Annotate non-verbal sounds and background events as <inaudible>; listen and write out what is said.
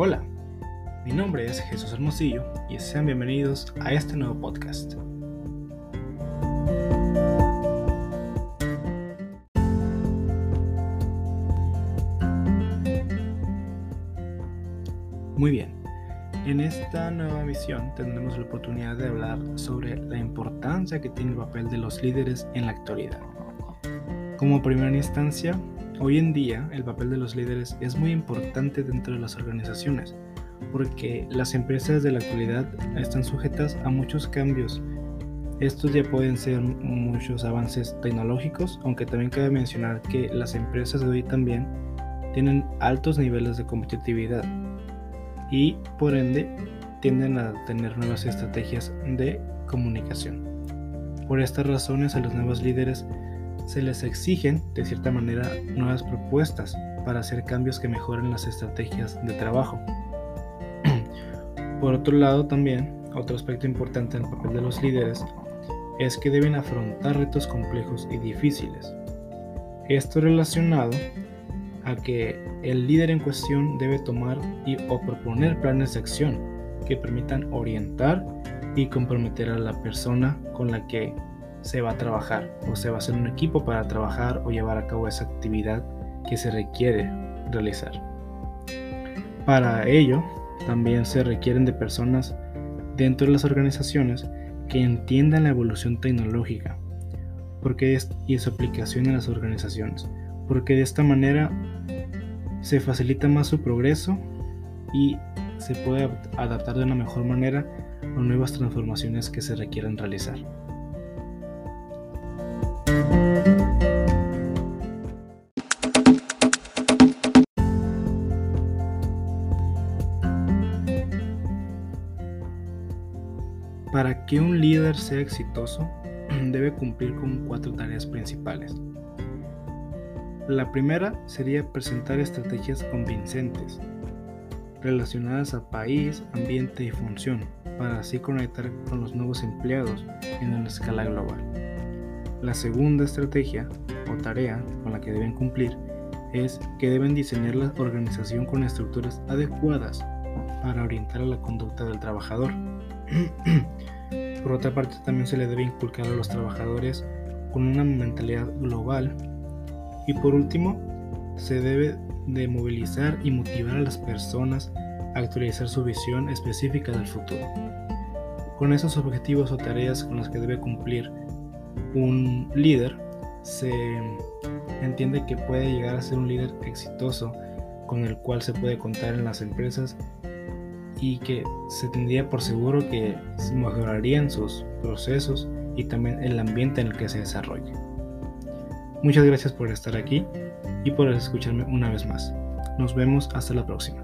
Hola, mi nombre es Jesús Hermosillo y sean bienvenidos a este nuevo podcast. Muy bien, en esta nueva misión tendremos la oportunidad de hablar sobre la importancia que tiene el papel de los líderes en la actualidad. Como primera instancia, hoy en día el papel de los líderes es muy importante dentro de las organizaciones, porque las empresas de la actualidad están sujetas a muchos cambios. Estos ya pueden ser muchos avances tecnológicos, aunque también cabe mencionar que las empresas de hoy también tienen altos niveles de competitividad y por ende tienden a tener nuevas estrategias de comunicación. Por estas razones a los nuevos líderes se les exigen de cierta manera nuevas propuestas para hacer cambios que mejoren las estrategias de trabajo. <clears throat> Por otro lado también, otro aspecto importante en el papel de los líderes es que deben afrontar retos complejos y difíciles. Esto relacionado a que el líder en cuestión debe tomar y o proponer planes de acción que permitan orientar y comprometer a la persona con la que se va a trabajar o se va a hacer un equipo para trabajar o llevar a cabo esa actividad que se requiere realizar. Para ello, también se requieren de personas dentro de las organizaciones que entiendan la evolución tecnológica porque es, y su aplicación en las organizaciones, porque de esta manera se facilita más su progreso y se puede adaptar de una mejor manera a nuevas transformaciones que se requieran realizar. Para que un líder sea exitoso, <clears throat> debe cumplir con cuatro tareas principales. La primera sería presentar estrategias convincentes relacionadas a país, ambiente y función, para así conectar con los nuevos empleados en una escala global. La segunda estrategia o tarea con la que deben cumplir es que deben diseñar la organización con estructuras adecuadas para orientar a la conducta del trabajador. <clears throat> Por otra parte, también se le debe inculcar a los trabajadores con una mentalidad global y por último, se debe de movilizar y motivar a las personas a actualizar su visión específica del futuro. Con esos objetivos o tareas con las que debe cumplir un líder, se entiende que puede llegar a ser un líder exitoso con el cual se puede contar en las empresas y que se tendría por seguro que mejorarían sus procesos y también el ambiente en el que se desarrolla. Muchas gracias por estar aquí y por escucharme una vez más. Nos vemos hasta la próxima.